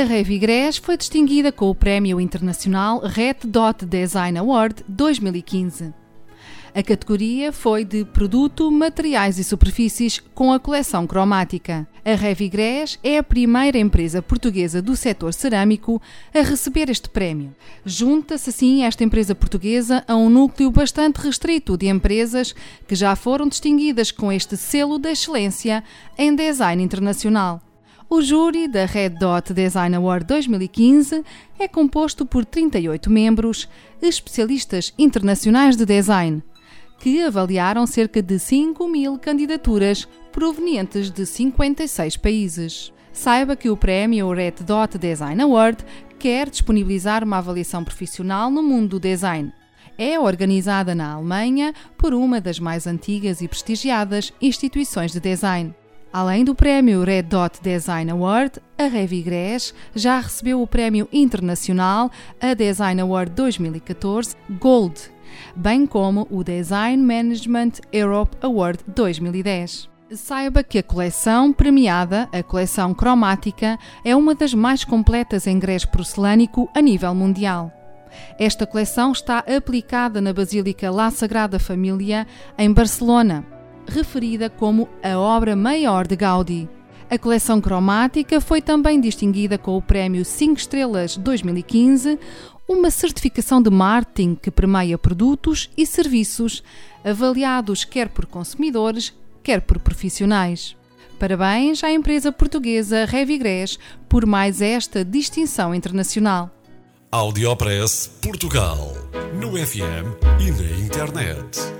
A Revigrés foi distinguida com o Prémio Internacional Red Dot Design Award 2015. A categoria foi de Produto, Materiais e Superfícies com a coleção cromática. A Revigrés é a primeira empresa portuguesa do setor cerâmico a receber este prémio. Junta-se assim esta empresa portuguesa a um núcleo bastante restrito de empresas que já foram distinguidas com este selo de excelência em design internacional. O júri da Red Dot Design Award 2015 é composto por 38 membros, especialistas internacionais de design, que avaliaram cerca de 5 mil candidaturas provenientes de 56 países. Saiba que o prémio Red Dot Design Award quer disponibilizar uma avaliação profissional no mundo do design. É organizada na Alemanha por uma das mais antigas e prestigiadas instituições de design. Além do prémio Red Dot Design Award, a Revigrés já recebeu o prémio internacional, a Design Award 2014 Gold, bem como o Design Management Europe Award 2010. Saiba que a coleção premiada, a coleção cromática, é uma das mais completas em grés porcelânico a nível mundial. Esta coleção está aplicada na Basílica La Sagrada Família, em Barcelona referida como a obra maior de Gaudí. A coleção cromática foi também distinguida com o Prémio 5 Estrelas 2015, uma certificação de marketing que permeia produtos e serviços avaliados quer por consumidores, quer por profissionais. Parabéns à empresa portuguesa Revigrés por mais esta distinção internacional. Audiopress Portugal, no FM e na internet